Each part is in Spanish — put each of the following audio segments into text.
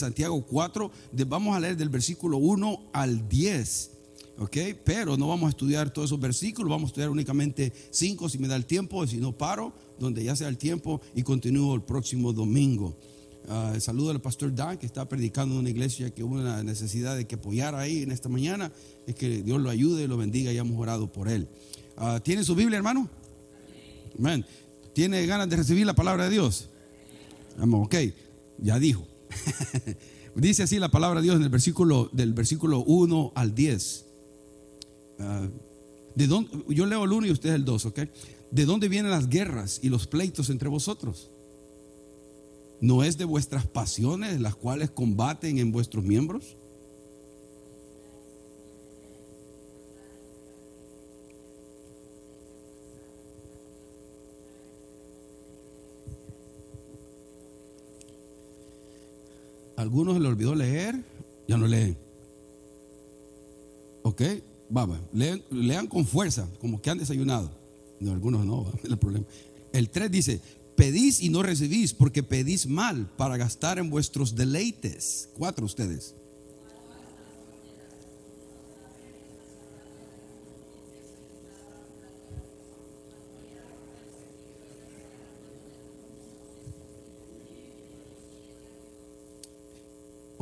Santiago 4, vamos a leer del versículo 1 al 10. ¿ok? Pero no vamos a estudiar todos esos versículos, vamos a estudiar únicamente 5 si me da el tiempo, si no paro, donde ya sea el tiempo y continúo el próximo domingo. Uh, saludo al pastor Dan que está predicando en una iglesia que hubo una necesidad de que apoyara ahí en esta mañana. Es que Dios lo ayude, lo bendiga y hemos orado por él. Uh, ¿Tiene su Biblia, hermano? Amén. ¿Tiene ganas de recibir la palabra de Dios? Amén. Ok, ya dijo. Dice así la palabra de Dios en el versículo del versículo 1 al 10. Uh, ¿de dónde, yo leo el 1 y usted el 2, ¿ok? ¿De dónde vienen las guerras y los pleitos entre vosotros? ¿No es de vuestras pasiones las cuales combaten en vuestros miembros? Algunos se les olvidó leer, ya no leen. ¿Ok? Vamos, lean, con fuerza, como que han desayunado. No, algunos no, el problema. El 3 dice, pedís y no recibís porque pedís mal para gastar en vuestros deleites. Cuatro ustedes.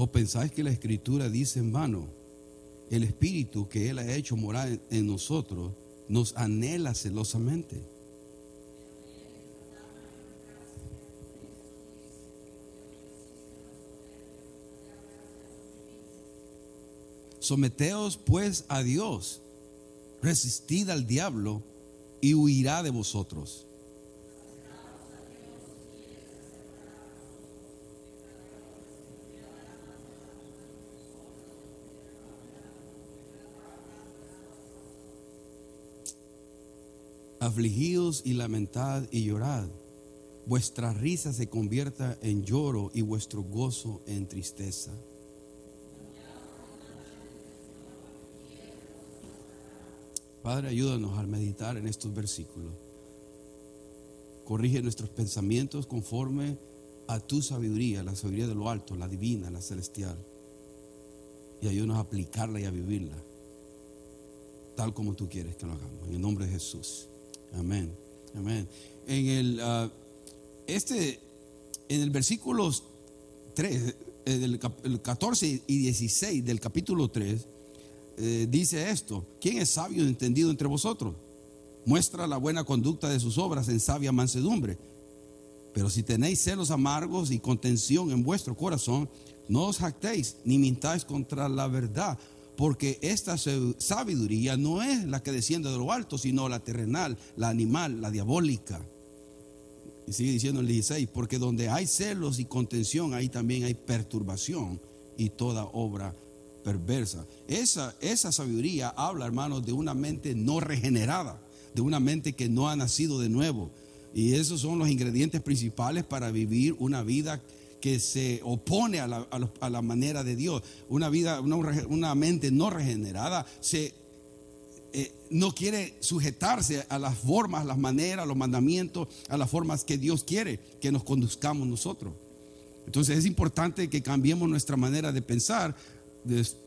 ¿O pensáis que la escritura dice en vano? El espíritu que Él ha hecho morar en nosotros nos anhela celosamente. Someteos pues a Dios, resistid al diablo y huirá de vosotros. Afligíos y lamentad y llorad. Vuestra risa se convierta en lloro y vuestro gozo en tristeza. Padre, ayúdanos al meditar en estos versículos. Corrige nuestros pensamientos conforme a tu sabiduría, la sabiduría de lo alto, la divina, la celestial. Y ayúdanos a aplicarla y a vivirla, tal como tú quieres que lo hagamos. En el nombre de Jesús. Amén. Amén. En el, uh, este, en el versículo 3, el, el 14 y 16 del capítulo 3, eh, dice esto, ¿quién es sabio y entendido entre vosotros? Muestra la buena conducta de sus obras en sabia mansedumbre. Pero si tenéis celos amargos y contención en vuestro corazón, no os jactéis ni mintáis contra la verdad, porque esta sabiduría no es la que desciende de lo alto, sino la terrenal, la animal, la diabólica. Y sigue diciendo el 16, porque donde hay celos y contención, ahí también hay perturbación y toda obra perversa. Esa, esa sabiduría habla, hermanos, de una mente no regenerada, de una mente que no ha nacido de nuevo. Y esos son los ingredientes principales para vivir una vida que se opone a la, manera de Dios. Una vida, una, mente no regenerada se eh, no quiere sujetarse a las formas, las maneras, los mandamientos, a las formas que Dios quiere que nos conduzcamos nosotros. Entonces es importante que cambiemos nuestra manera de pensar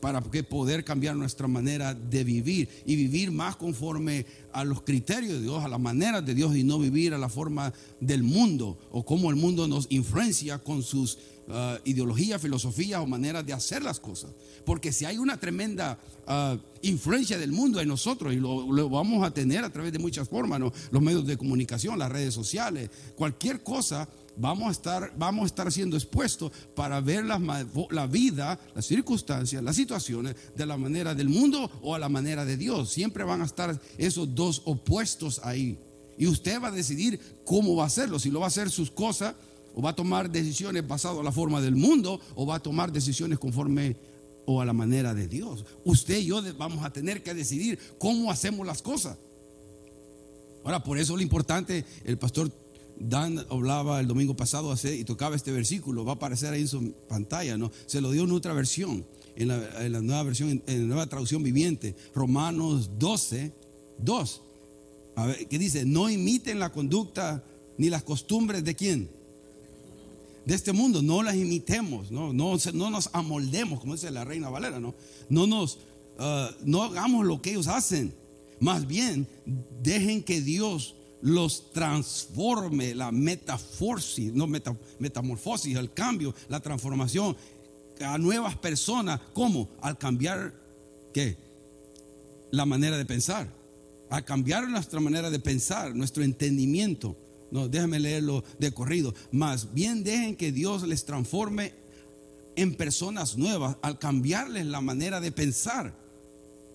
para poder cambiar nuestra manera de vivir y vivir más conforme a los criterios de Dios, a las maneras de Dios y no vivir a la forma del mundo o cómo el mundo nos influencia con sus uh, ideologías, filosofías o maneras de hacer las cosas. Porque si hay una tremenda uh, influencia del mundo en nosotros y lo, vamos a tener a través de muchas formas, los medios de comunicación, las redes sociales, cualquier cosa vamos a estar, vamos a estar siendo expuestos para ver la, la, vida, las circunstancias, las situaciones de la manera del mundo o a la manera de Dios. Siempre van a estar esos dos opuestos ahí. Y usted va a decidir cómo va a hacerlo, si lo va a hacer sus cosas o va a tomar decisiones basadas en la forma del mundo o va a tomar decisiones conforme o a la manera de Dios. Usted y yo vamos a tener que decidir cómo hacemos las cosas. Ahora, por eso lo importante, el pastor Dan hablaba el domingo pasado y tocaba este versículo, va a aparecer ahí en su pantalla, ¿no? Se lo dio en otra versión, en la, nueva versión, en la nueva traducción viviente, Romanos 12, 2, que dice, no imiten la conducta ni las costumbres de quién. de este mundo, no las imitemos, no, no, no nos amoldemos, como dice la reina Valera, no, no nos, uh, no hagamos lo que ellos hacen, más bien dejen que Dios los transforme, la metaforsis, no metamorfosis, el cambio, la transformación a nuevas personas. ¿Cómo? Al cambiar, ¿qué? La manera de pensar. Al cambiar nuestra manera de pensar, nuestro entendimiento. No, déjame leerlo de corrido. Más bien dejen que Dios les transforme en personas nuevas al cambiarles la manera de pensar.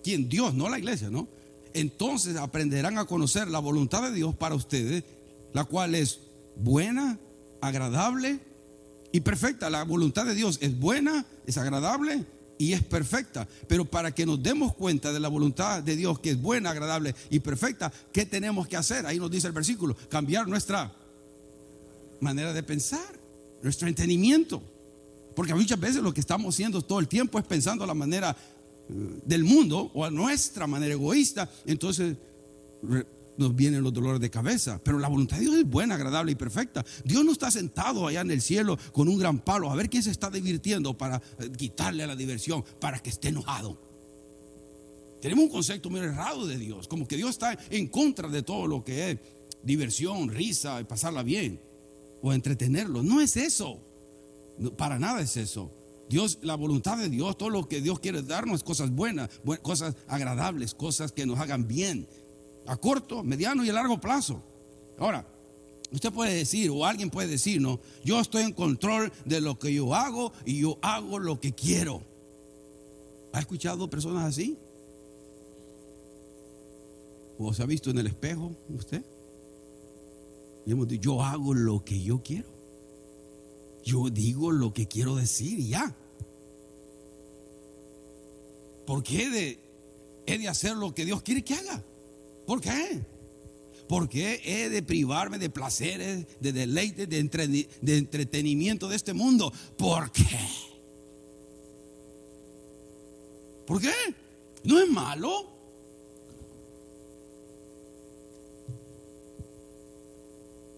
¿Quién? Dios, no la iglesia, ¿no? Entonces aprenderán a conocer la voluntad de Dios para ustedes, la cual es buena, agradable y perfecta. La voluntad de Dios es buena, es agradable y es perfecta. Pero para que nos demos cuenta de la voluntad de Dios, que es buena, agradable y perfecta, ¿qué tenemos que hacer? Ahí nos dice el versículo, cambiar nuestra manera de pensar, nuestro entendimiento. Porque muchas veces lo que estamos haciendo todo el tiempo es pensando la manera del mundo o a nuestra manera egoísta. Entonces nos vienen los dolores de cabeza. Pero la voluntad de Dios es buena, agradable y perfecta. Dios no está sentado allá en el cielo con un gran palo a ver quién se está divirtiendo para eh, quitarle la diversión, para que esté enojado. Tenemos un concepto muy errado de Dios, como que Dios está en contra de todo lo que es diversión, risa, pasarla bien o entretenerlo. No es eso. para nada es eso. Dios, la voluntad de Dios, todo lo que Dios quiere darnos cosas buenas, cosas agradables, cosas que nos hagan bien, a corto, mediano y a largo plazo. Ahora, usted puede decir, o alguien puede decir, no, yo estoy en control de lo que yo hago y yo hago lo que quiero. ¿Ha escuchado personas así? ¿O se ha visto en el espejo usted? Y hemos dicho, yo hago lo que yo quiero. Yo digo lo que quiero decir y ya. ¿Por qué he de hacer lo que Dios quiere que haga? ¿Por qué? ¿Por qué he de privarme de placeres, de deleites, de, de entretenimiento de este mundo? ¿Por qué? ¿Por qué? ¿No es malo?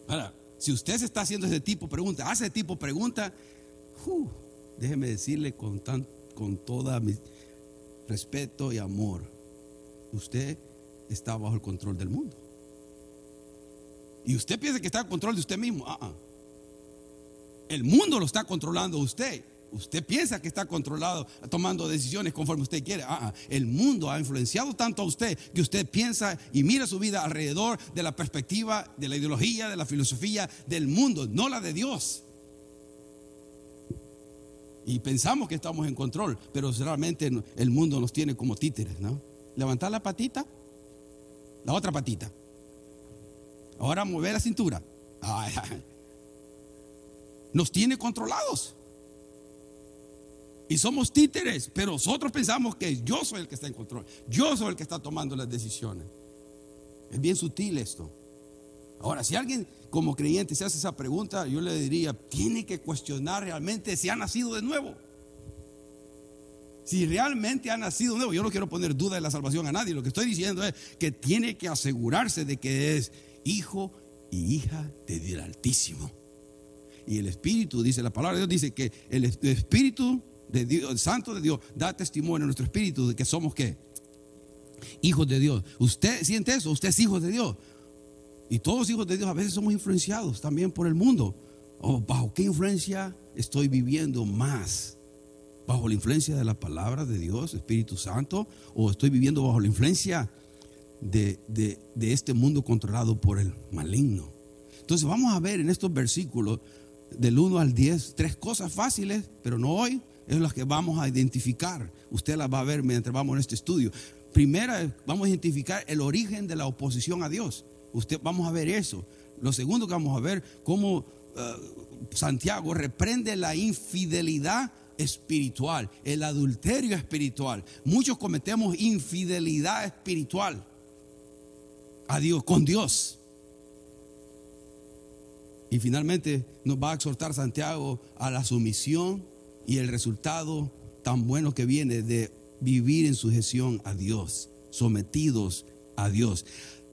Ahora, si usted se está haciendo ese tipo de pregunta, hace ese tipo de pregunta, uh, déjeme decirle con, tan, con toda mi respeto y amor, usted está bajo el control del mundo. Y usted piensa que está en control de usted mismo. Ah. El mundo lo está controlando usted. Usted piensa que está controlado, tomando decisiones conforme usted quiere. Ah, el mundo ha influenciado tanto a usted que usted piensa y mira su vida alrededor de la perspectiva, de la ideología, de la filosofía del mundo, no la de Dios. Y pensamos que estamos en control, pero realmente el mundo nos tiene como títeres, ¿no? Levantar la patita la otra patita. Ahora mover la cintura. Nos tiene controlados. Y somos títeres, pero nosotros pensamos que yo soy el que está en control. Yo soy el que está tomando las decisiones. Es bien sutil esto. Ahora, si alguien como creyente se hace esa pregunta, yo le diría, tiene que cuestionar realmente si ha nacido de nuevo si realmente ha nacido nuevo, yo no quiero poner duda de la salvación a nadie, lo que estoy diciendo es que tiene que asegurarse de que es hijo y hija de Dios Altísimo. Y el Espíritu, dice la palabra de Dios, dice que el Espíritu de Dios, el Santo de Dios, da testimonio a nuestro Espíritu de que somos qué? Hijos de Dios. ¿Usted siente eso? Usted es hijo de Dios. Y todos hijos de Dios a veces somos influenciados también por el mundo. ¿O ¿Bajo qué influencia estoy viviendo más? bajo la influencia de la palabra de Dios, Espíritu Santo, o estoy viviendo bajo la influencia de, este mundo controlado por el maligno. Entonces vamos a ver en estos versículos del 1 al 10 tres cosas fáciles, pero no hoy, es las que vamos a identificar. Usted las va a ver mientras vamos en este estudio. Primera, vamos a identificar el origen de la oposición a Dios. Usted vamos a ver eso. Lo segundo que vamos a ver, cómo eh, Santiago reprende la infidelidad espiritual, el adulterio espiritual. Muchos cometemos infidelidad espiritual a Dios, con Dios. Y finalmente nos va a exhortar Santiago a la sumisión y el resultado tan bueno que viene de vivir en sujeción a Dios, sometidos a Dios.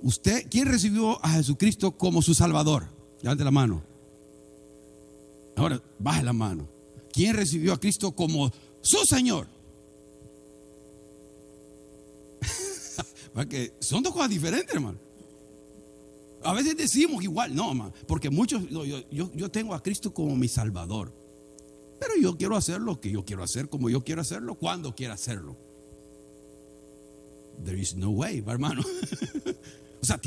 Usted, ¿quién recibió a Jesucristo como su Salvador? Levante la mano. Ahora, baje la mano. ¿Quién recibió a Cristo como su Señor? Porque son dos cosas diferentes, hermano. A veces decimos igual, no, hermano, porque muchos, yo, yo, yo tengo a Cristo como mi Salvador. Pero yo quiero hacer lo que yo quiero hacer, como yo quiero hacerlo, cuando quiero hacerlo. There is no way, hermano. o sea,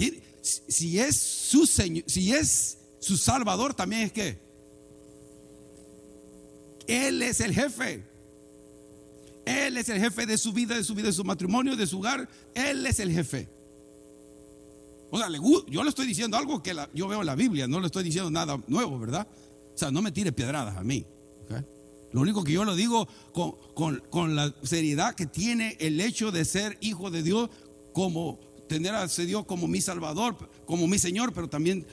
si es su Señor, si es su Salvador, también es que Él es el jefe. Él es el jefe de su vida, de su vida, de su matrimonio, de su hogar. Él es el jefe. O sea, yo le estoy diciendo algo que yo veo en la Biblia, no le estoy diciendo nada nuevo, ¿verdad? O sea, no me tire piedradas a mí. Lo único que yo lo digo con, la seriedad que tiene el hecho de ser hijo de Dios, como tener a Dios como mi Salvador, como mi Señor, pero también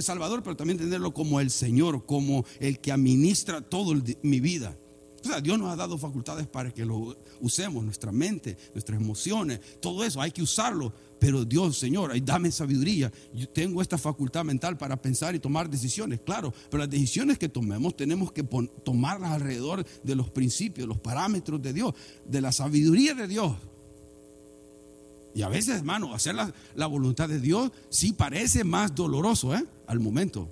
Salvador, pero también tenerlo como el Señor, como el que administra todo mi vida. O sea, Dios nos ha dado facultades para que lo usemos, nuestra mente, nuestras emociones, todo eso, hay que usarlo. Pero Dios, Señor, dame sabiduría. Yo tengo esta facultad mental para pensar y tomar decisiones, claro. Pero las decisiones que tomemos tenemos que tomarlas alrededor de los principios, los parámetros de Dios, de la sabiduría de Dios. Y a veces, hermano, hacer la, voluntad de Dios sí parece más doloroso, ¿eh? Al momento.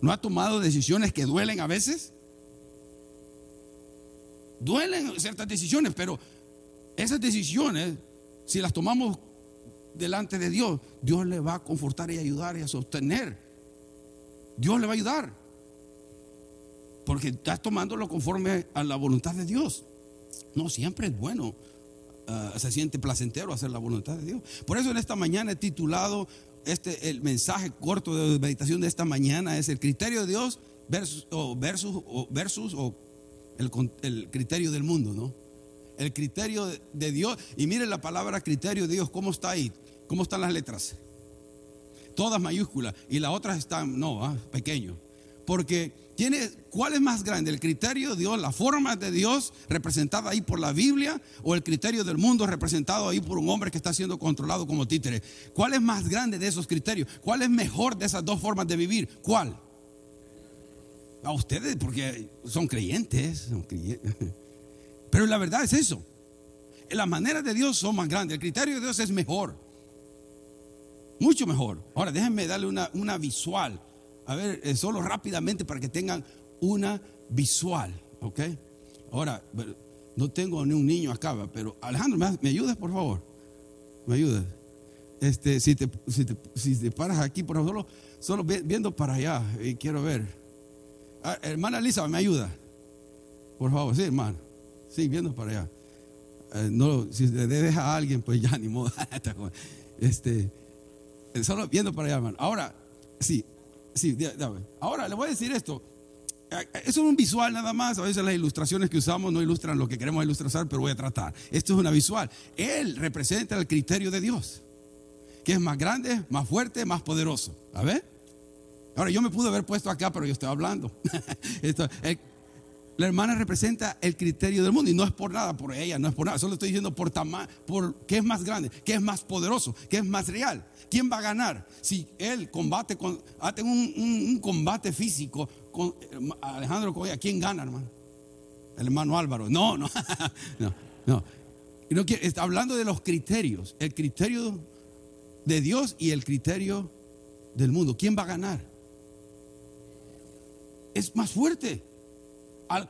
¿No ha tomado decisiones que duelen a veces? Duelen ciertas decisiones, pero esas decisiones, si las tomamos delante de Dios, Dios le va a confortar y ayudar y a sostener. Dios le va a ayudar. Porque estás tomándolo conforme a la voluntad de Dios. No siempre es bueno. Ah, se siente placentero hacer la voluntad de Dios. Por eso en esta mañana he titulado este, el mensaje corto de meditación de esta mañana es el criterio de Dios versus o, versus, o, versus, o el, criterio del mundo, ¿no? el criterio de Dios. Y mire la palabra criterio de Dios, ¿cómo está ahí? ¿Cómo están las letras? Todas mayúsculas. Y las otras están, no, ah, pequeño. Porque tiene, ¿cuál es más grande? ¿El criterio de Dios, la forma de Dios representada ahí por la Biblia o el criterio del mundo representado ahí por un hombre que está siendo controlado como títere? ¿Cuál es más grande de esos criterios? ¿Cuál es mejor de esas dos formas de vivir? ¿Cuál? A ustedes, porque son creyentes, son creyentes. Pero la verdad es eso. Las maneras de Dios son más grandes. El criterio de Dios es mejor. Mucho mejor. Ahora déjenme darle una, una visual. A ver, eh, solo rápidamente para que tengan una visual. ¿Ok? Ahora, no tengo ni un niño acá, pero Alejandro, ¿me, ayudas, por favor? ¿Me ayudas? Este, si, te, si, te, paras aquí, por favor, solo, viendo para allá, quiero ver. Ah, hermana Lisa, ¿me ayuda? Por favor, sí, hermano. Sí, viendo para allá. Eh, no, si le deja a alguien, pues ya ni modo. este, eh, solo viendo para allá, hermano. Ahora, sí, sí, ahora le voy a decir esto. Eh, es un visual nada más. A veces las ilustraciones que usamos no ilustran lo que queremos ilustrar, pero voy a tratar. Esto es una visual. Él representa el criterio de Dios, que es más grande, más fuerte, más poderoso. A ver. Ahora yo me pude haber puesto acá, pero yo estoy hablando. Esto, la hermana representa el criterio del mundo y no es por nada, por ella, no es por nada. Solo estoy diciendo por, por qué es más grande, qué es más poderoso, qué es más real. ¿Quién va a ganar? Si él combate con, hace un, un, combate físico con Alejandro Coya, ¿quién gana, hermano? El hermano Álvaro. No, no, no. no está hablando de los criterios, el criterio de Dios y el criterio del mundo. ¿Quién va a ganar? Es más fuerte a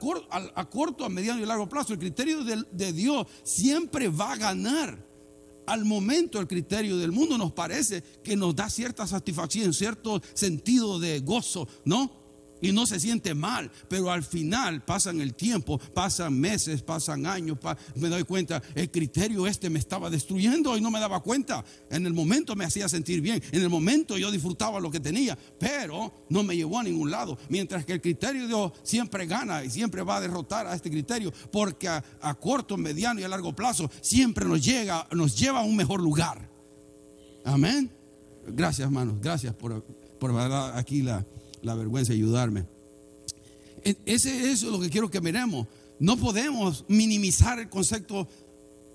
corto, a mediano y largo plazo. El criterio de Dios siempre va a ganar. Al momento el criterio del mundo nos parece que nos da cierta satisfacción, cierto sentido de gozo, ¿no? Y no se siente mal, pero al final pasan el tiempo, pasan meses, pasan años, me doy cuenta, el criterio este me estaba destruyendo y no me daba cuenta. En el momento me hacía sentir bien, en el momento yo disfrutaba lo que tenía, pero no me llevó a ningún lado. Mientras que el criterio de Dios siempre gana y siempre va a derrotar a este criterio, porque a, corto, mediano y a largo plazo siempre nos llega, nos lleva a un mejor lugar. Amén. Gracias, hermanos. Gracias por, por aquí la la vergüenza de ayudarme. E, ese es lo que quiero que miremos. No podemos minimizar el concepto,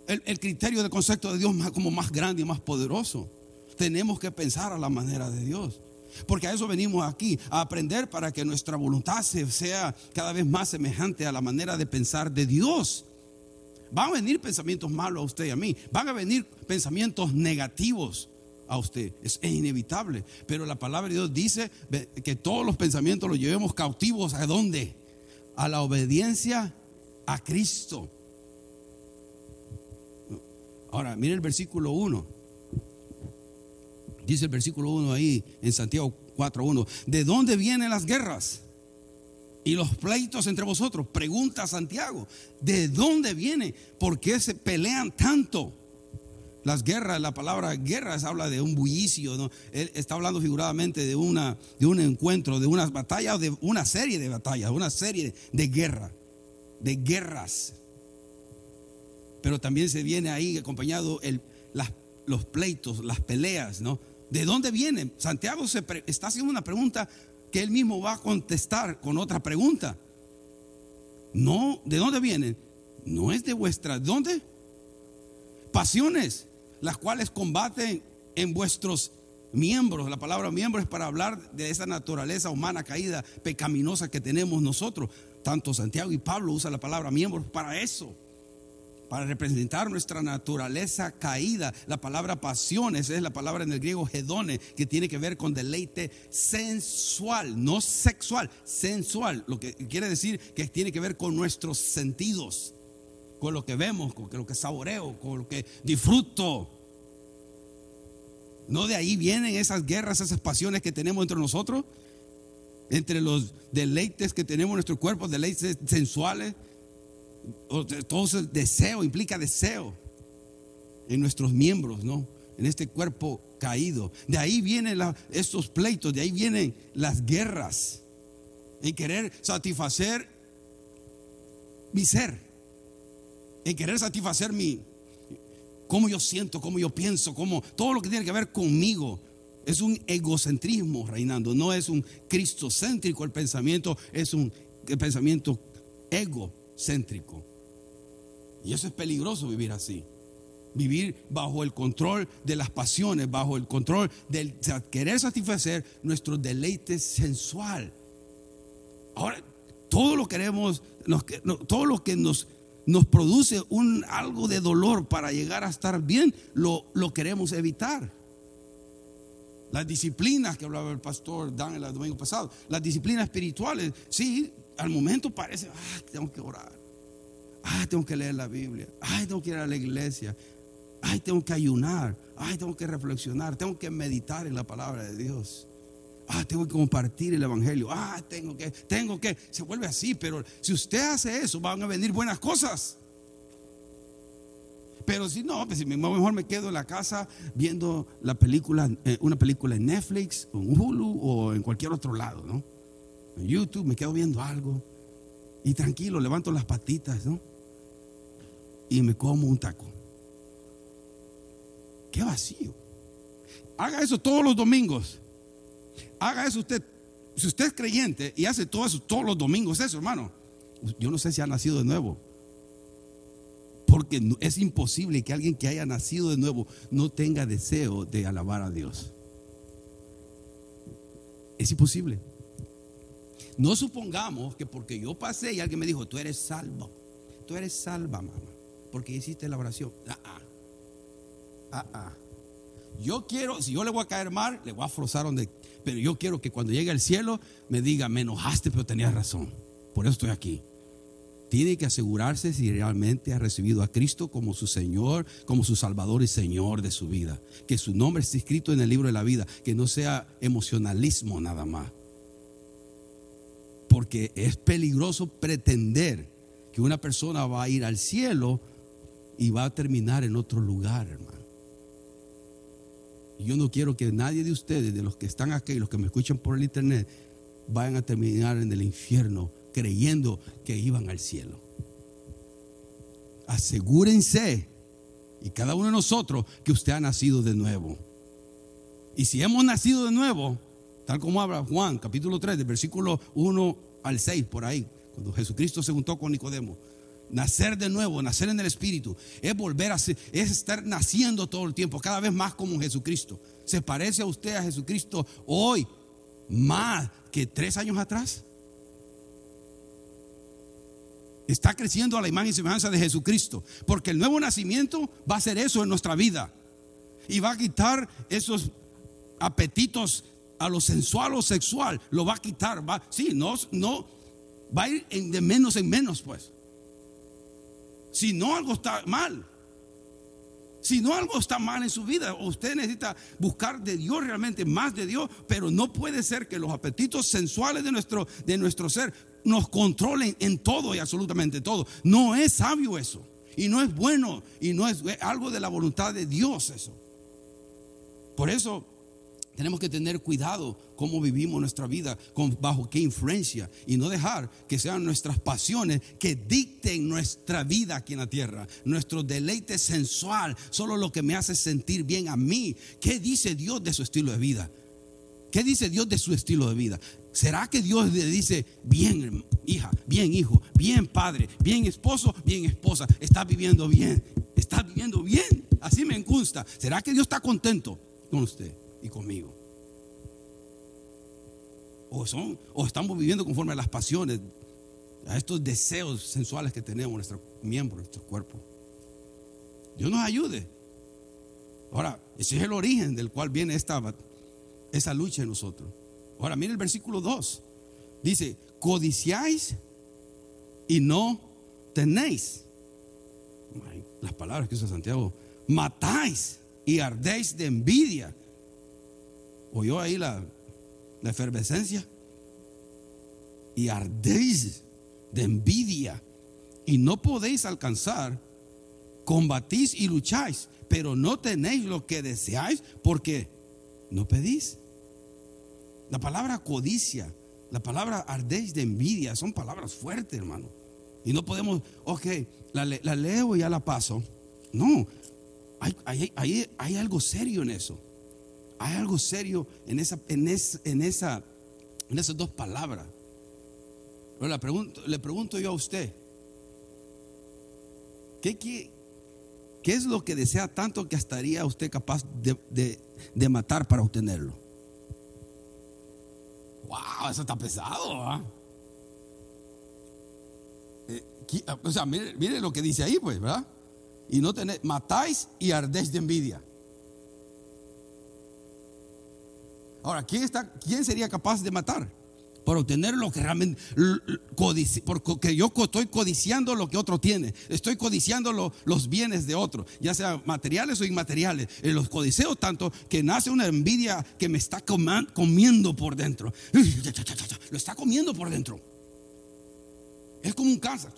el, criterio del concepto de Dios como más grande y más poderoso. Tenemos que pensar a la manera de Dios. Porque a eso venimos aquí, a aprender para que nuestra voluntad sea cada vez más semejante a la manera de pensar de Dios. Van a venir pensamientos malos a usted y a mí. Van a venir pensamientos negativos a usted. Es, inevitable. Pero la palabra de Dios dice que todos los pensamientos los llevemos cautivos a dónde? A la obediencia a Cristo. Ahora, mire el versículo 1. Dice el versículo 1 ahí en Santiago 4.1. ¿De dónde vienen las guerras? Y los pleitos entre vosotros. Pregunta Santiago. ¿De dónde viene? ¿Por qué se pelean tanto? Las guerras, la palabra guerras habla de un bullicio, ¿no? Él está hablando figuradamente de, una, de un encuentro, de unas batallas, de una serie de batallas, una serie de guerra, de guerras. Pero también se viene ahí acompañado el, los pleitos, las peleas, ¿no? ¿De dónde vienen? Santiago se está haciendo una pregunta que él mismo va a contestar con otra pregunta. No, ¿de dónde vienen? No es de vuestra, ¿dónde? Pasiones las cuales combaten en vuestros miembros. La palabra miembro es para hablar de esa naturaleza humana caída, pecaminosa que tenemos nosotros. Tanto Santiago y Pablo usan la palabra miembros para eso, para representar nuestra naturaleza caída. La palabra pasiones es la palabra en el griego hedone, que tiene que ver con deleite sensual, no sexual, sensual. Lo que quiere decir que tiene que ver con nuestros sentidos con lo que vemos, con lo que saboreo, con lo que disfruto. ¿No de ahí vienen esas guerras, esas pasiones que tenemos entre nosotros? Entre los deleites que tenemos en nuestro cuerpo, deleites sensuales. Todo ese deseo implica deseo en nuestros miembros, ¿no? En este cuerpo caído. De ahí vienen estos pleitos, de ahí vienen las guerras. En querer satisfacer mi ser en querer satisfacer mi, cómo yo siento, cómo yo pienso, cómo, todo lo que tiene que ver conmigo. Es un egocentrismo reinando, no es un cristocéntrico el pensamiento, es un pensamiento egocéntrico. Y eso es peligroso vivir así. Vivir bajo el control de las pasiones, bajo el control del querer satisfacer nuestro deleite sensual. Ahora, todo lo queremos, todo lo que nos nos produce un, algo de dolor para llegar a estar bien, lo, lo queremos evitar. Las disciplinas que hablaba el pastor Dan el domingo pasado, las disciplinas espirituales, sí, al momento parece, ah, tengo que orar, ah, tengo que leer la Biblia, ay, tengo que ir a la iglesia, ay, tengo que ayunar, ay, tengo que reflexionar, tengo que meditar en la palabra de Dios. Ah, tengo que compartir el evangelio. Ah, tengo que, tengo que. Se vuelve así, pero si usted hace eso, van a venir buenas cosas. Pero si no, pues mejor me quedo en la casa viendo la película, eh, una película en Netflix, o en Hulu o en cualquier otro lado, ¿no? En YouTube me quedo viendo algo y tranquilo, levanto las patitas, ¿no? Y me como un taco. Qué vacío. Haga eso todos los domingos. Haga eso usted. Si usted es creyente y hace todo eso todos los domingos, eso, hermano. Yo no sé si ha nacido de nuevo. Porque es imposible que alguien que haya nacido de nuevo no tenga deseo de alabar a Dios. Es imposible. No supongamos que porque yo pasé y alguien me dijo, tú eres salvo. Tú eres salva, mamá. Porque hiciste la oración. Ah, ah. Ah, ah. Yo quiero, si yo le voy a caer mal, le voy a forzar donde. Pero yo quiero que cuando llegue al cielo me diga, me enojaste, pero tenías razón. Por eso estoy aquí. Tiene que asegurarse si realmente ha recibido a Cristo como su Señor, como su Salvador y Señor de su vida. Que su nombre esté escrito en el libro de la vida. Que no sea emocionalismo nada más. Porque es peligroso pretender que una persona va a ir al cielo y va a terminar en otro lugar, hermano. Yo no quiero que nadie de ustedes, de los que están aquí y los que me escuchan por el internet, vayan a terminar en el infierno creyendo que iban al cielo. Asegúrense, y cada uno de nosotros, que usted ha nacido de nuevo. Y si hemos nacido de nuevo, tal como habla Juan, capítulo 3, del versículo 1 al 6, por ahí, cuando Jesucristo se juntó con Nicodemo. Nacer de nuevo, nacer en el Espíritu, es volver a ser, es estar naciendo todo el tiempo, cada vez más como Jesucristo. Se parece a usted a Jesucristo hoy más que tres años atrás. Está creciendo a la imagen y semejanza de Jesucristo. Porque el nuevo nacimiento va a hacer eso en nuestra vida. Y va a quitar esos apetitos a lo sensual o sexual. Lo va a quitar. Va, sí, no, no. Va a ir de menos en menos, pues. Si no, algo está mal. Si no algo está mal en su vida, usted necesita buscar de Dios realmente, más de Dios, pero no puede ser que los apetitos sensuales de nuestro, de nuestro ser nos controlen en todo y absolutamente todo. No es sabio eso. Y no es bueno. Y no es algo de la voluntad de Dios eso. Por eso tenemos que tener cuidado cómo vivimos nuestra vida, bajo qué influencia, y no dejar que sean nuestras pasiones que dicten nuestra vida aquí en la tierra, nuestro deleite sensual, solo lo que me hace sentir bien a mí. ¿Qué dice Dios de su estilo de vida? ¿Qué dice Dios de su estilo de vida? ¿Será que Dios le dice, bien hija, bien hijo, bien padre, bien esposo, bien esposa, está viviendo bien, está viviendo bien? Así me consta. ¿Será que Dios está contento con usted? Y conmigo. O, son, o estamos viviendo conforme a las pasiones, a estos deseos sensuales que tenemos nuestro miembro, nuestro cuerpo. Dios nos ayude. Ahora, ese es el origen del cual viene esta, esa lucha en nosotros. Ahora, mire el versículo 2. Dice, codiciáis y no tenéis. Las palabras que usa Santiago. Matáis y ardéis de envidia oyó ahí la, la efervescencia y ardéis de envidia y no podéis alcanzar, combatís y lucháis, pero no tenéis lo que deseáis porque no pedís. La palabra codicia, la palabra ardéis de envidia, son palabras fuertes, hermano. Y no podemos, ok, la, leo y ya la paso. No, hay, hay algo serio en eso. Hay algo serio en, esa, en, en, esa, en esas dos palabras. Pregunto, le pregunto yo a usted, ¿qué, qué, es lo que desea tanto que estaría usted capaz de, matar para obtenerlo? Wow, eso está pesado. Eh, o sea, mire, lo que dice ahí, pues, ¿verdad? Y no tenéis, matáis y ardéis de envidia. Ahora, ¿quién, está, ¿quién sería capaz de matar? Por obtener lo que realmente, porque yo estoy codiciando lo que otro tiene, estoy codiciando los bienes de otro, ya sea materiales o inmateriales. Eh, los codiceo tanto que nace una envidia que me está comiendo por dentro. Lo está comiendo por dentro. Es como un cáncer,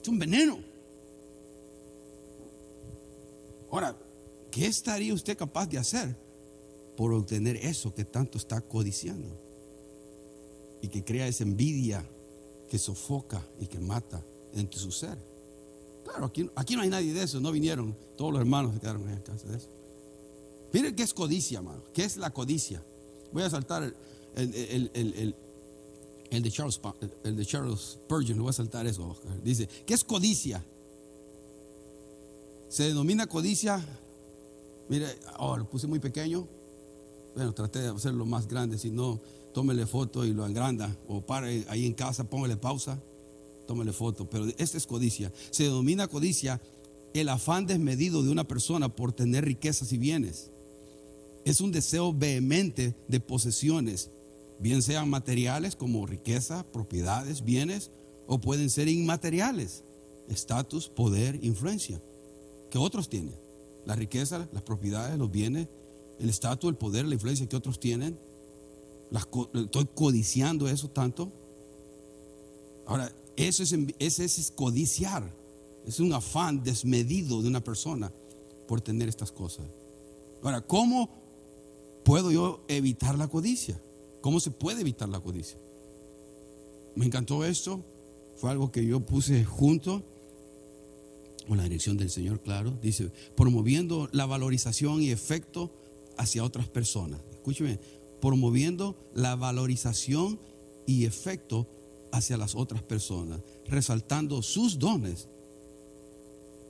es un veneno. Ahora, ¿qué estaría usted capaz de hacer por obtener eso que tanto está codiciando y que crea esa envidia que sofoca y que mata entre su ser. Claro, aquí, aquí no hay nadie de eso, no vinieron, todos los hermanos se quedaron en casa de eso. Miren qué es codicia, hermano, qué es la codicia. Voy a saltar el, el, de Charles, el de Charles Spurgeon, voy a saltar eso. Dice, ¿qué es codicia? Se denomina codicia, mire, oh, lo puse muy pequeño, bueno, traté de hacerlo más grande, si no, tómele foto y lo agranda, o pare ahí en casa, póngale pausa, tómele foto. Pero esta es codicia. Se denomina codicia el afán desmedido de una persona por tener riquezas y bienes. Es un deseo vehemente de posesiones, bien sean materiales como riqueza, propiedades, bienes, o pueden ser inmateriales, estatus, poder, influencia, que otros tienen. La riqueza, las propiedades, los bienes, el estatus, el poder, la influencia que otros tienen. estoy codiciando eso tanto. Ahora, eso es, ese es codiciar. Es un afán desmedido de una persona por tener estas cosas. Ahora, ¿cómo puedo yo evitar la codicia? ¿Cómo se puede evitar la codicia? Me encantó esto. Fue algo que yo puse junto con la dirección del Señor, claro. Dice, promoviendo la valorización y efecto hacia otras personas. Escúcheme, promoviendo la valorización y efecto hacia las otras personas, resaltando sus dones,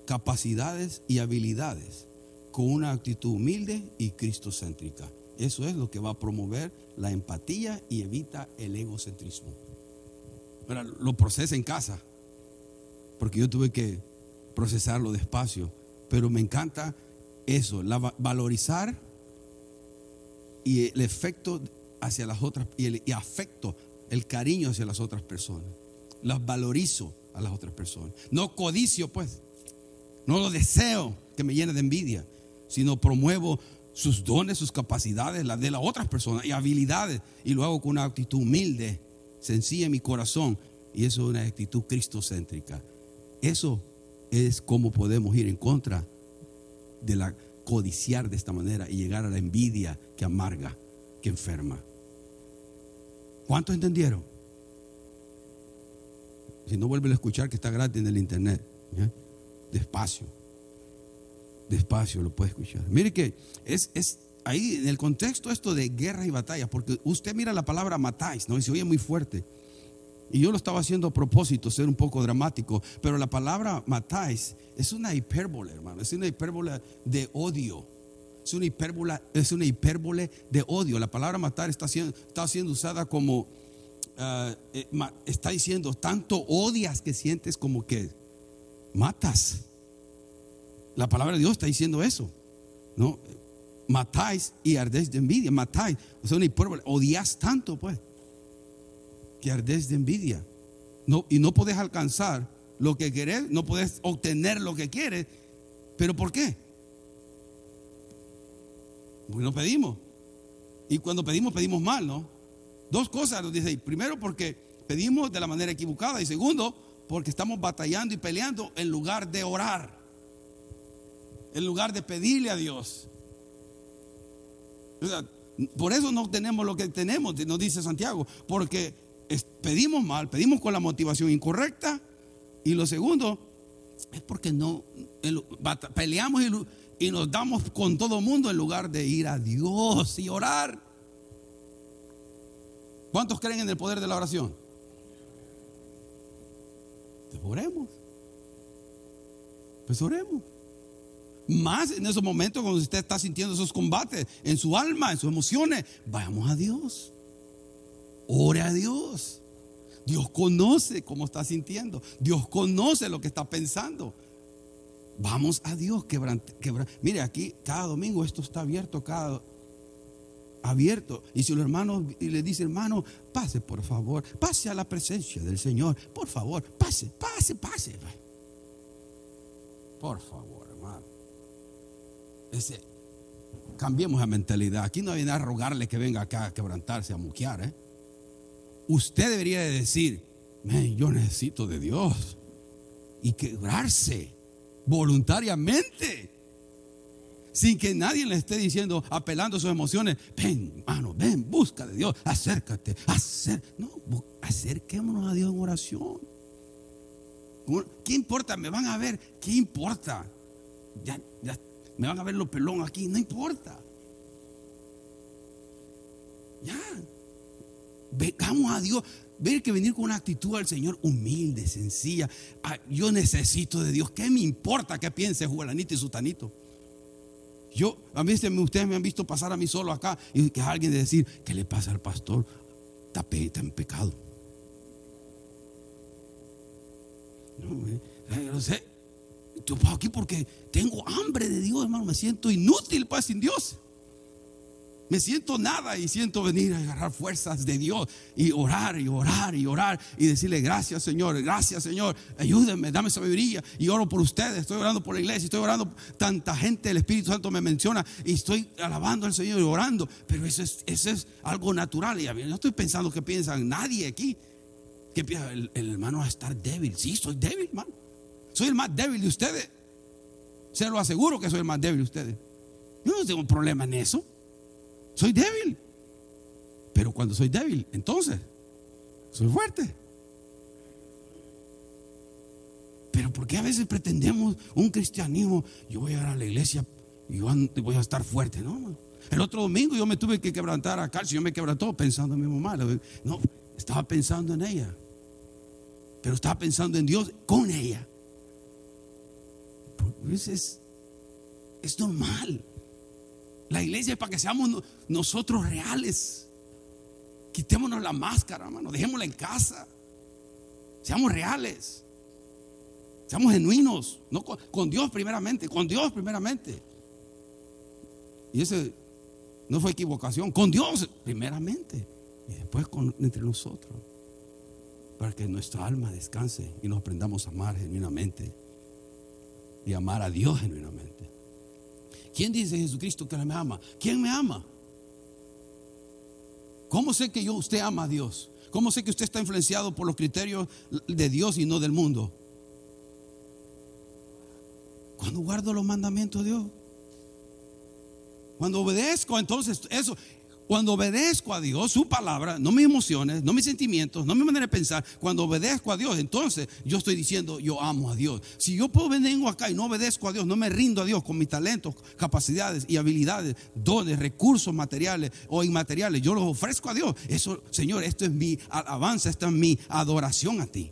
capacidades y habilidades con una actitud humilde y cristocéntrica. Eso es lo que va a promover la empatía y evita el egocentrismo. Ahora, lo procesa en casa, porque yo tuve que procesarlo despacio, pero me encanta eso, la, valorizar y el efecto hacia las otras, y el y afecto, el cariño hacia las otras personas. Las valorizo a las otras personas. No codicio, pues. No lo deseo que me llene de envidia, sino promuevo sus dones, sus capacidades, las de las otras personas y habilidades. Y lo hago con una actitud humilde, sencilla en mi corazón. Y eso es una actitud cristocéntrica. Eso es como podemos ir en contra de la codiciar de esta manera y llegar a la envidia que amarga, que enferma. ¿Cuántos entendieron? Si no vuelven a escuchar que está gratis en el internet. Despacio. Despacio lo puede escuchar. Mire que es, es ahí en el contexto esto de guerra y batalla, porque usted mira la palabra matáis, ¿no? Y se oye muy fuerte. Y yo lo estaba haciendo a propósito, ser un poco dramático, pero la palabra matáis es una hipérbole, hermano, es una hipérbole de odio. Es una hipérbole, es una hipérbole de odio. La palabra matar está siendo, está siendo usada como, eh, está diciendo, tanto odias que sientes como que matas. La palabra de Dios está diciendo eso, ¿no? Matáis y ardéis de envidia, matáis. Es una hipérbole, odias tanto, pues que de envidia. No, y no puedes alcanzar lo que querés, no puedes obtener lo que quieres. ¿Pero por qué? Porque no pedimos. Y cuando pedimos, pedimos mal, ¿no? Dos cosas nos dice. Primero, porque pedimos de la manera equivocada. Y segundo, porque estamos batallando y peleando en lugar de orar. En lugar de pedirle a Dios. por eso no tenemos lo que tenemos, nos dice Santiago. Porque pedimos mal, pedimos con la motivación incorrecta. Y lo segundo es porque no peleamos y, nos damos con todo mundo en lugar de ir a Dios y orar. ¿Cuántos creen en el poder de la oración? Pues oremos. Pues oremos. Más en esos momentos cuando usted está sintiendo esos combates en su alma, en sus emociones, vayamos a Dios. Ore a Dios. Dios conoce cómo está sintiendo. Dios conoce lo que está pensando. Vamos a Dios, quebrante, Mire, aquí cada domingo esto está abierto, cada abierto. Y si los hermanos y le dice, hermano, pase por favor, pase a la presencia del Señor, por favor, pase, pase, pase. Por favor, hermano. Cambiemos la mentalidad. Aquí no viene a rogarle que venga acá a quebrantarse, a muquear, ¿eh? Usted debería de decir, yo necesito de Dios. Y quebrarse voluntariamente. Sin que nadie le esté diciendo, apelando a sus emociones, ven, hermano, ven, busca de Dios, acércate, acer no, acerquémonos a Dios en oración. ¿Qué importa? Me van a ver, ¿qué importa? Ya, ya, me van a ver los pelón aquí, no importa. Ya, Vengamos a Dios. Ver que venir con una actitud al Señor humilde, sencilla. Ah, yo necesito de Dios. ¿Qué me importa que piense Juelanito y Sutanito? Yo, a mí ustedes me han visto pasar a mí solo acá y que alguien de decir, ¿qué le pasa al pastor? Está, en pecado. No, eh, no sé. Yo aquí porque tengo hambre de Dios, hermano. Me siento inútil, pues, sin Dios. Me siento nada y siento venir a agarrar fuerzas de Dios y orar y orar y orar y decirle gracias Señor, gracias Señor, ayúdenme, dame sabiduría y oro por ustedes, estoy orando por la iglesia, estoy orando, tanta gente, el Espíritu Santo me menciona y estoy alabando al Señor y orando, pero eso es, algo natural y no estoy pensando que piensan nadie aquí, que piensa el, el hermano va a estar débil, sí, soy débil hermano, soy el más débil de ustedes, se lo aseguro que soy el más débil de ustedes, yo no tengo problema en eso. Soy débil. Pero cuando soy débil, entonces soy fuerte. Pero ¿por qué a veces pretendemos un cristianismo? Yo voy a ir a la iglesia y voy a estar fuerte. No, el otro domingo yo me tuve que quebrantar a Calcio. Yo me quebrantó pensando en mi mamá. No, estaba pensando en ella. Pero estaba pensando en Dios con ella. Pues es, es normal. La iglesia es para que seamos nosotros reales. Quitémonos la máscara, hermano. Dejémosla en casa. Seamos reales. Seamos genuinos. No con, Dios primeramente. Con Dios primeramente. Y ese no fue equivocación. Con Dios primeramente. Y después con, entre nosotros. Para que nuestra alma descanse y nos aprendamos a amar genuinamente. Y amar a Dios genuinamente. ¿Quién dice Jesucristo que me ama? ¿Quién me ama? ¿Cómo sé que yo usted ama a Dios? ¿Cómo sé que usted está influenciado por los criterios de Dios y no del mundo? Cuando guardo los mandamientos de Dios. Cuando obedezco, entonces eso, cuando obedezco a Dios, su palabra, no mis emociones, no mis sentimientos, no mi manera de pensar, cuando obedezco a Dios, entonces yo estoy diciendo, yo amo a Dios. Si yo puedo venir acá y no obedezco a Dios, no me rindo a Dios con mis talentos, capacidades y habilidades, dones, recursos materiales o inmateriales, yo los ofrezco a Dios. Eso, Señor, esto es mi alabanza, esto es mi adoración a ti.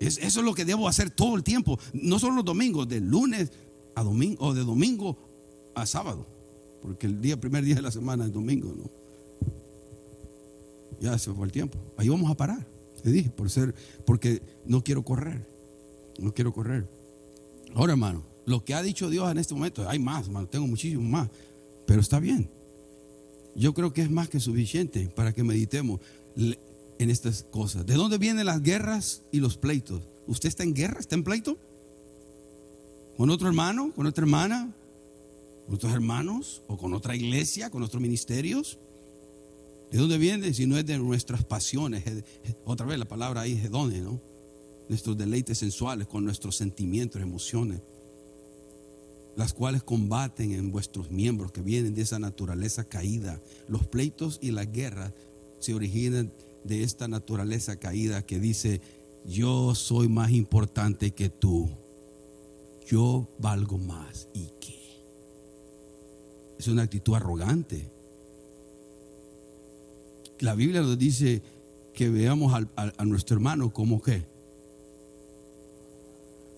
eso es lo que debo hacer todo el tiempo, no solo los domingos, de lunes a domingo o de domingo a sábado. Porque el día, primer día de la semana es domingo, ¿no? Ya se fue el tiempo. Ahí vamos a parar. Te dije, por ser, porque no quiero correr. No quiero correr. Ahora, hermano, lo que ha dicho Dios en este momento, hay más, hermano, tengo muchísimo más. Pero está bien. Yo creo que es más que suficiente para que meditemos en estas cosas. ¿De dónde vienen las guerras y los pleitos? ¿Usted está en guerra? ¿Está en pleito? ¿Con otro hermano? ¿Con otra hermana? Con otros hermanos o con otra iglesia, con otros ministerios. ¿De dónde viene? Si no es de nuestras pasiones. Otra vez la palabra ahí es dónde, ¿no? Nuestros deleites sensuales, con nuestros sentimientos, emociones, las cuales combaten en vuestros miembros que vienen de esa naturaleza caída. Los pleitos y las guerras se originan de esta naturaleza caída que dice, yo soy más importante que tú, yo valgo más. ¿Y qué? Es una actitud arrogante. La Biblia nos dice que veamos a, nuestro hermano como qué?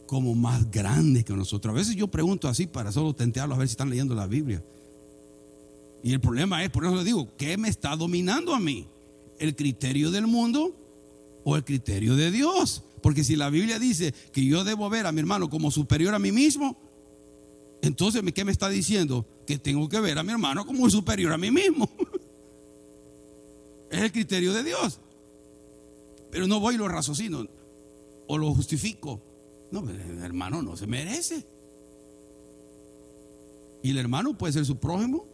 Como más grande que nosotros. A veces yo pregunto así para solo tentearlos a ver si están leyendo la Biblia. Y el problema es, por eso le digo, ¿qué me está dominando a mí? ¿El criterio del mundo o el criterio de Dios? Porque si la Biblia dice que yo debo ver a mi hermano como superior a mí mismo, entonces, ¿qué me está diciendo? Que tengo que ver a mi hermano como superior a mí mismo. Es el criterio de Dios. Pero no voy y lo raciocino o lo justifico. No, el hermano no se merece. Y el hermano puede ser su prójimo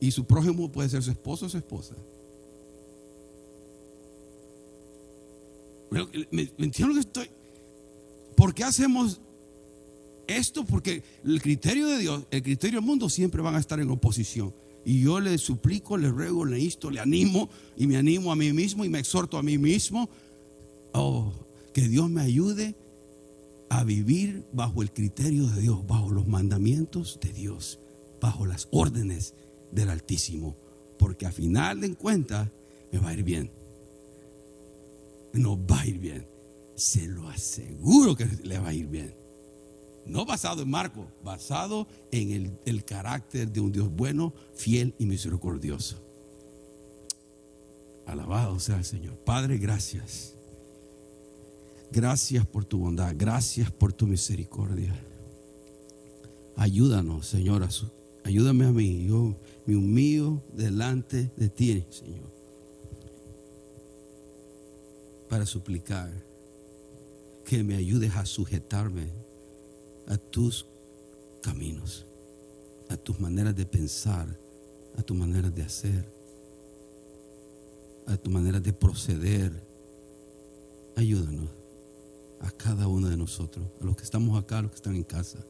y su prójimo puede ser su esposo o su esposa. ¿Me, entiendo que estoy? ¿Por qué hacemos esto porque el criterio de Dios, el criterio del mundo siempre van a estar en oposición. Y yo le suplico, le ruego, le insto, le animo y me animo a mí mismo y me exhorto a mí mismo. Oh, que Dios me ayude a vivir bajo el criterio de Dios, bajo los mandamientos de Dios, bajo las órdenes del Altísimo. Porque a final de cuentas me va a ir bien. No va a ir bien. Se lo aseguro que le va a ir bien. No basado en Marco, basado en el, carácter de un Dios bueno, fiel y misericordioso. Alabado sea el Señor. Padre, gracias. Gracias por tu bondad. Gracias por tu misericordia. Ayúdanos, Señor. Ayúdame a mí. Yo me humillo delante de ti, Señor. Para suplicar que me ayudes a sujetarme a tus caminos, a tus maneras de pensar, a tus maneras de hacer, a tu manera de proceder. Ayúdanos a cada uno de nosotros, a los que estamos acá, a los que están en casa.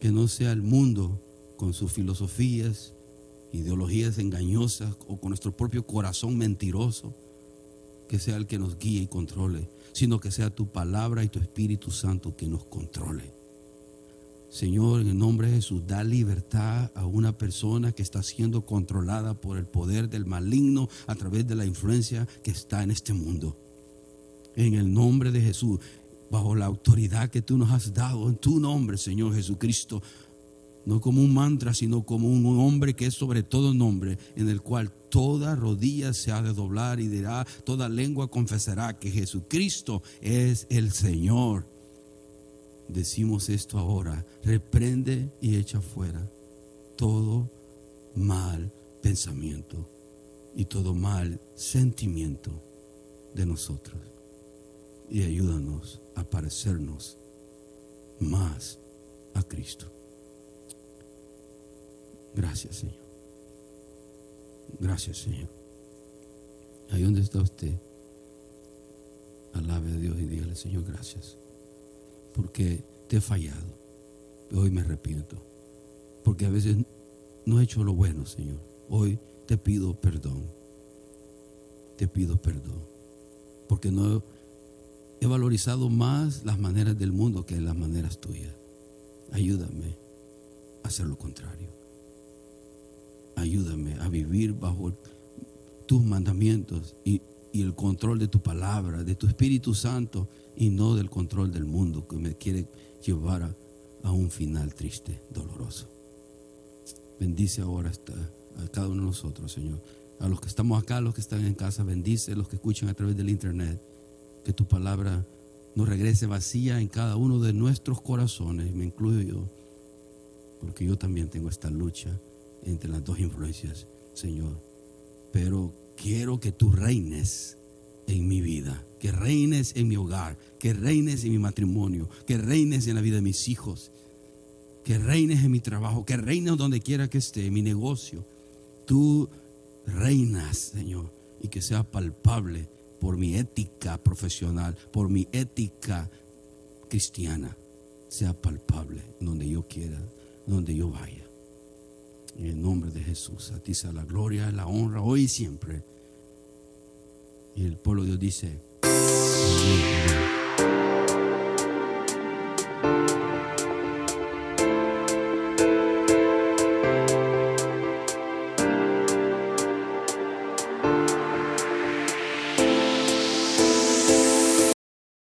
Que no sea el mundo con sus filosofías, ideologías engañosas o con nuestro propio corazón mentiroso, que sea el que nos guíe y controle, sino que sea tu palabra y tu Espíritu Santo que nos controle. Señor, en el nombre de Jesús, da libertad a una persona que está siendo controlada por el poder del maligno a través de la influencia que está en este mundo. En el nombre de Jesús, bajo la autoridad que tú nos has dado, en tu nombre, Señor Jesucristo, no como un mantra, sino como un hombre que es sobre todo nombre, en el cual toda rodilla se ha de doblar y dirá, toda lengua confesará que Jesucristo es el Señor. Decimos esto ahora, reprende y echa fuera todo mal pensamiento y todo mal sentimiento de nosotros. Y ayúdanos a parecernos más a Cristo. Gracias, Señor. Gracias, Señor. Ahí donde está usted, alabe a Dios y dígale, Señor, gracias. Porque te he fallado. Hoy me arrepiento. Porque a veces no he hecho lo bueno, Señor. Hoy te pido perdón. Te pido perdón. Porque no he valorizado más las maneras del mundo que las maneras tuyas. Ayúdame a hacer lo contrario. Ayúdame a vivir bajo tus mandamientos y, el control de tu palabra, de tu Espíritu Santo y no del control del mundo que me quiere llevar a, un final triste, doloroso. Bendice ahora a cada uno de nosotros, Señor. A los que estamos acá, a los que están en casa, bendice a los que escuchan a través del internet. Que tu palabra nos regrese vacía en cada uno de nuestros corazones, me incluyo yo, porque yo también tengo esta lucha entre las dos influencias, Señor. Pero quiero que tú reines en mi vida, que reines en mi hogar, que reines en mi matrimonio, que reines en la vida de mis hijos, que reines en mi trabajo, que reines donde quiera que esté, en mi negocio. Tú reinas, Señor, y que sea palpable por mi ética profesional, por mi ética cristiana, sea palpable donde yo quiera, donde yo vaya. En el nombre de Jesús, a ti sea la gloria, la honra, hoy y siempre. Y el pueblo de Dios dice.